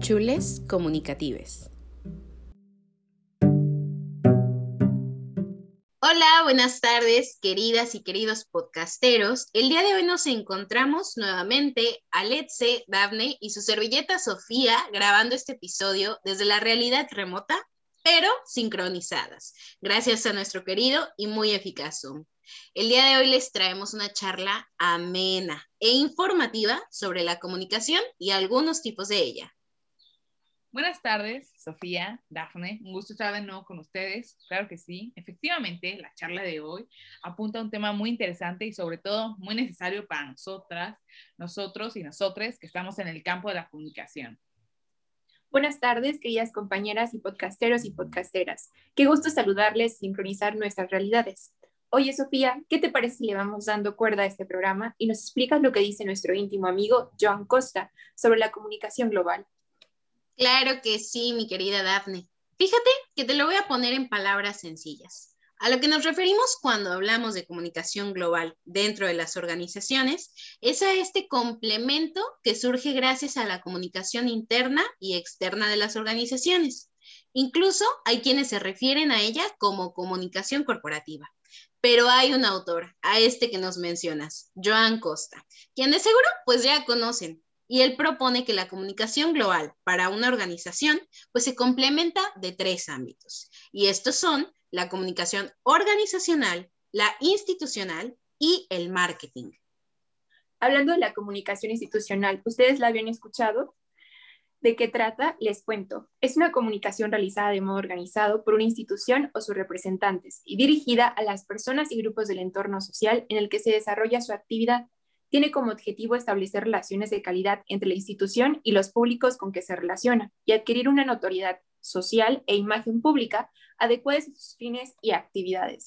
Chules Comunicatives. Hola, buenas tardes, queridas y queridos podcasteros. El día de hoy nos encontramos nuevamente Aletze, Dafne y su servilleta Sofía grabando este episodio desde la realidad remota, pero sincronizadas, gracias a nuestro querido y muy eficaz Zoom. El día de hoy les traemos una charla amena e informativa sobre la comunicación y algunos tipos de ella. Buenas tardes, Sofía, Dafne. Un gusto estar de nuevo con ustedes. Claro que sí. Efectivamente, la charla de hoy apunta a un tema muy interesante y sobre todo muy necesario para nosotras, nosotros y nosotras que estamos en el campo de la comunicación. Buenas tardes, queridas compañeras y podcasteros y podcasteras. Qué gusto saludarles, sincronizar nuestras realidades. Oye, Sofía, ¿qué te parece si le vamos dando cuerda a este programa y nos explicas lo que dice nuestro íntimo amigo Joan Costa sobre la comunicación global? Claro que sí, mi querida Daphne. Fíjate que te lo voy a poner en palabras sencillas. A lo que nos referimos cuando hablamos de comunicación global dentro de las organizaciones es a este complemento que surge gracias a la comunicación interna y externa de las organizaciones. Incluso hay quienes se refieren a ella como comunicación corporativa. Pero hay un autor, a este que nos mencionas, Joan Costa, quien de seguro pues ya conocen, y él propone que la comunicación global para una organización pues se complementa de tres ámbitos y estos son la comunicación organizacional, la institucional y el marketing. Hablando de la comunicación institucional, ¿ustedes la habían escuchado? ¿De qué trata? Les cuento. Es una comunicación realizada de modo organizado por una institución o sus representantes y dirigida a las personas y grupos del entorno social en el que se desarrolla su actividad tiene como objetivo establecer relaciones de calidad entre la institución y los públicos con que se relaciona y adquirir una notoriedad social e imagen pública adecuadas a sus fines y actividades.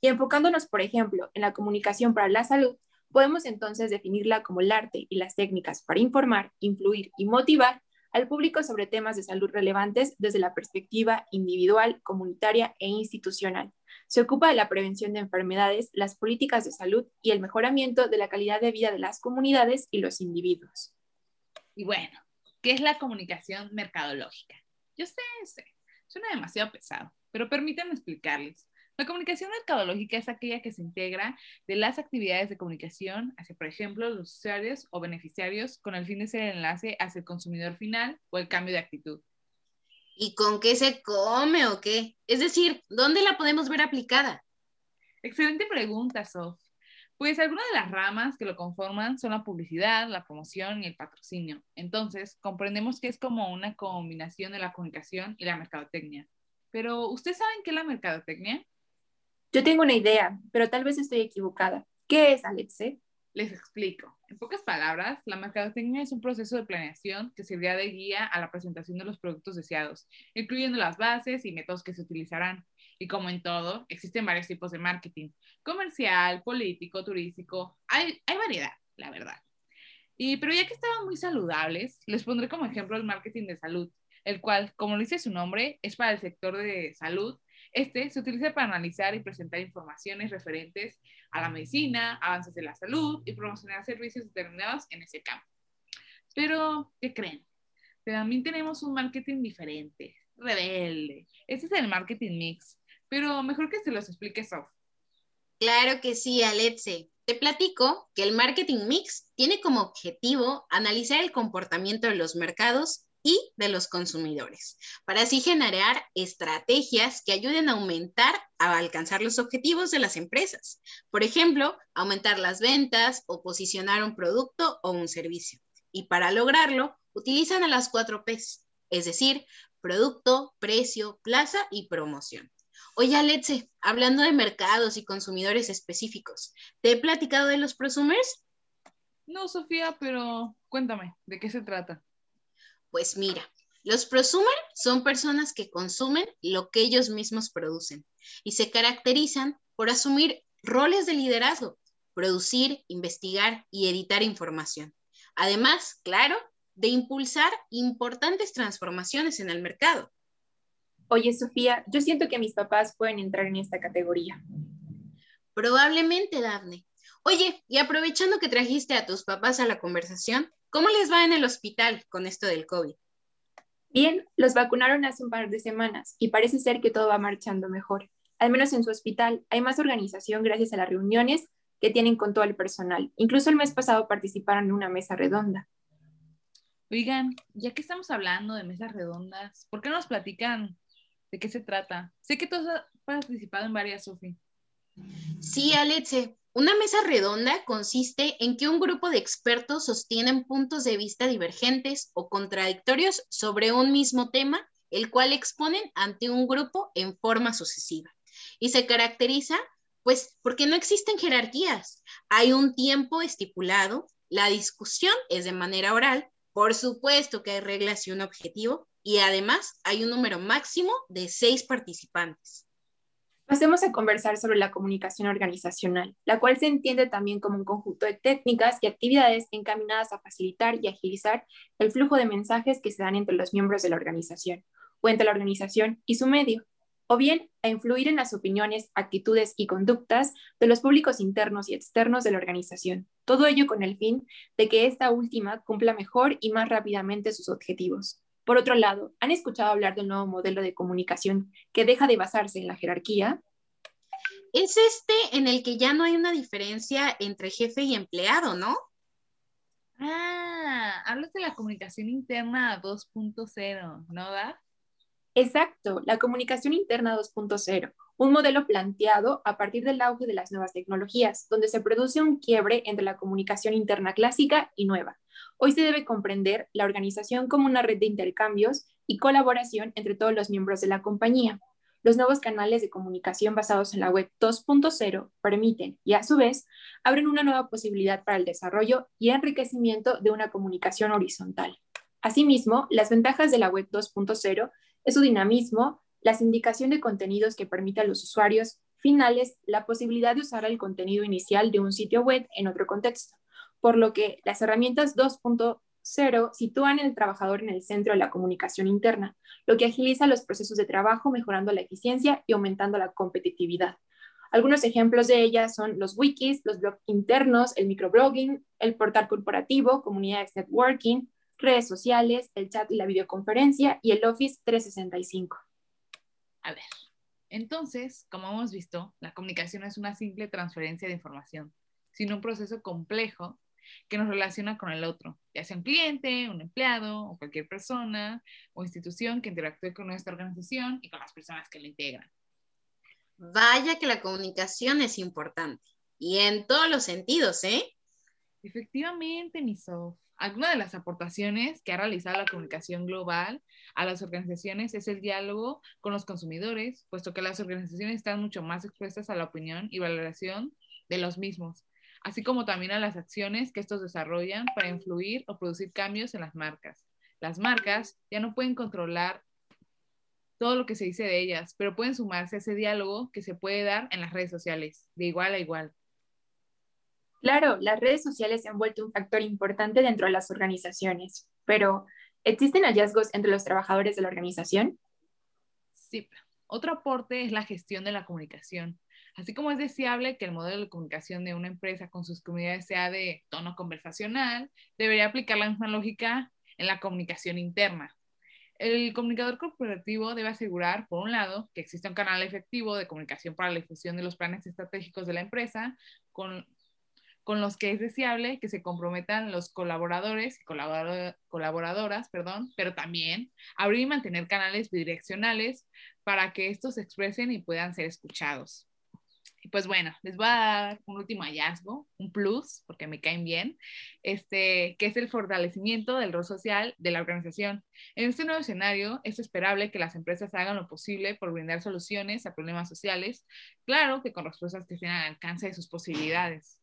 Y enfocándonos, por ejemplo, en la comunicación para la salud, podemos entonces definirla como el arte y las técnicas para informar, influir y motivar al público sobre temas de salud relevantes desde la perspectiva individual, comunitaria e institucional, se ocupa de la prevención de enfermedades, las políticas de salud y el mejoramiento de la calidad de vida de las comunidades y los individuos. Y bueno, ¿qué es la comunicación mercadológica? Yo sé, sé, suena demasiado pesado, pero permítanme explicarles. La comunicación mercadológica es aquella que se integra de las actividades de comunicación hacia, por ejemplo, los usuarios o beneficiarios con el fin de ser el enlace hacia el consumidor final o el cambio de actitud. ¿Y con qué se come o qué? Es decir, ¿dónde la podemos ver aplicada? Excelente pregunta, Sof. Pues algunas de las ramas que lo conforman son la publicidad, la promoción y el patrocinio. Entonces, comprendemos que es como una combinación de la comunicación y la mercadotecnia. Pero, ¿ustedes saben qué es la mercadotecnia? Yo tengo una idea, pero tal vez estoy equivocada. ¿Qué es, Alexe? Les explico. En pocas palabras, la mercadotecnia es un proceso de planeación que servirá de guía a la presentación de los productos deseados, incluyendo las bases y métodos que se utilizarán. Y como en todo, existen varios tipos de marketing, comercial, político, turístico, hay, hay variedad, la verdad. Y, pero ya que estaban muy saludables, les pondré como ejemplo el marketing de salud, el cual, como dice su nombre, es para el sector de salud este se utiliza para analizar y presentar informaciones referentes a la medicina, avances de la salud y promocionar servicios determinados en ese campo. Pero, ¿qué creen? También tenemos un marketing diferente, rebelde. Este es el marketing mix, pero mejor que se los explique Sof. Claro que sí, Alexe. Te platico que el marketing mix tiene como objetivo analizar el comportamiento de los mercados y de los consumidores, para así generar estrategias que ayuden a aumentar, a alcanzar los objetivos de las empresas. Por ejemplo, aumentar las ventas o posicionar un producto o un servicio. Y para lograrlo, utilizan a las cuatro Ps, es decir, producto, precio, plaza y promoción. Oye, Alexe, hablando de mercados y consumidores específicos, ¿te he platicado de los prosumers? No, Sofía, pero cuéntame, ¿de qué se trata? Pues mira, los prosumers son personas que consumen lo que ellos mismos producen y se caracterizan por asumir roles de liderazgo, producir, investigar y editar información. Además, claro, de impulsar importantes transformaciones en el mercado. Oye, Sofía, yo siento que mis papás pueden entrar en esta categoría. Probablemente, Daphne. Oye, y aprovechando que trajiste a tus papás a la conversación, ¿Cómo les va en el hospital con esto del COVID? Bien, los vacunaron hace un par de semanas y parece ser que todo va marchando mejor. Al menos en su hospital hay más organización gracias a las reuniones que tienen con todo el personal. Incluso el mes pasado participaron en una mesa redonda. Oigan, ya que estamos hablando de mesas redondas, ¿por qué no nos platican de qué se trata? Sé que tú has participado en varias, Sofi. Sí, Alexe. Una mesa redonda consiste en que un grupo de expertos sostienen puntos de vista divergentes o contradictorios sobre un mismo tema, el cual exponen ante un grupo en forma sucesiva. Y se caracteriza, pues, porque no existen jerarquías. Hay un tiempo estipulado, la discusión es de manera oral, por supuesto que hay reglas y un objetivo, y además hay un número máximo de seis participantes. Pasemos a conversar sobre la comunicación organizacional, la cual se entiende también como un conjunto de técnicas y actividades encaminadas a facilitar y agilizar el flujo de mensajes que se dan entre los miembros de la organización o entre la organización y su medio, o bien a influir en las opiniones, actitudes y conductas de los públicos internos y externos de la organización, todo ello con el fin de que esta última cumpla mejor y más rápidamente sus objetivos. Por otro lado, ¿han escuchado hablar del nuevo modelo de comunicación que deja de basarse en la jerarquía? Es este en el que ya no hay una diferencia entre jefe y empleado, ¿no? Ah, hablas de la comunicación interna 2.0, ¿no, da? Exacto, la comunicación interna 2.0, un modelo planteado a partir del auge de las nuevas tecnologías, donde se produce un quiebre entre la comunicación interna clásica y nueva. Hoy se debe comprender la organización como una red de intercambios y colaboración entre todos los miembros de la compañía. Los nuevos canales de comunicación basados en la web 2.0 permiten y a su vez abren una nueva posibilidad para el desarrollo y enriquecimiento de una comunicación horizontal. Asimismo, las ventajas de la web 2.0 es su dinamismo, la sindicación de contenidos que permite a los usuarios finales la posibilidad de usar el contenido inicial de un sitio web en otro contexto, por lo que las herramientas 2.0 sitúan al trabajador en el centro de la comunicación interna, lo que agiliza los procesos de trabajo, mejorando la eficiencia y aumentando la competitividad. Algunos ejemplos de ellas son los wikis, los blogs internos, el microblogging, el portal corporativo, comunidades networking, redes sociales, el chat y la videoconferencia y el Office 365. A ver, entonces, como hemos visto, la comunicación es una simple transferencia de información, sino un proceso complejo que nos relaciona con el otro, ya sea un cliente, un empleado o cualquier persona o institución que interactúe con nuestra organización y con las personas que la integran. Vaya que la comunicación es importante y en todos los sentidos, ¿eh? Efectivamente, mi Sof. Alguna de las aportaciones que ha realizado la comunicación global a las organizaciones es el diálogo con los consumidores, puesto que las organizaciones están mucho más expuestas a la opinión y valoración de los mismos, así como también a las acciones que estos desarrollan para influir o producir cambios en las marcas. Las marcas ya no pueden controlar todo lo que se dice de ellas, pero pueden sumarse a ese diálogo que se puede dar en las redes sociales, de igual a igual. Claro, las redes sociales se han vuelto un factor importante dentro de las organizaciones, pero ¿existen hallazgos entre los trabajadores de la organización? Sí, otro aporte es la gestión de la comunicación. Así como es deseable que el modelo de comunicación de una empresa con sus comunidades sea de tono conversacional, debería aplicar la misma lógica en la comunicación interna. El comunicador corporativo debe asegurar, por un lado, que existe un canal efectivo de comunicación para la difusión de los planes estratégicos de la empresa, con, con los que es deseable que se comprometan los colaboradores y colaboradoras, perdón, pero también abrir y mantener canales bidireccionales para que estos se expresen y puedan ser escuchados. Y pues bueno, les voy a dar un último hallazgo, un plus, porque me caen bien, este, que es el fortalecimiento del rol social de la organización. En este nuevo escenario, es esperable que las empresas hagan lo posible por brindar soluciones a problemas sociales, claro que con respuestas que estén al alcance de sus posibilidades.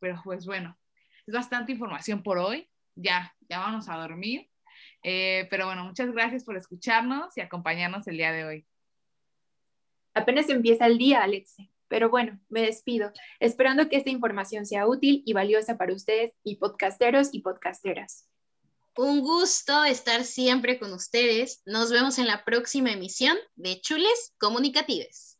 Pero pues bueno, es bastante información por hoy. Ya, ya vamos a dormir. Eh, pero bueno, muchas gracias por escucharnos y acompañarnos el día de hoy. Apenas empieza el día, Alexe. Pero bueno, me despido, esperando que esta información sea útil y valiosa para ustedes y podcasteros y podcasteras. Un gusto estar siempre con ustedes. Nos vemos en la próxima emisión de Chules Comunicatives.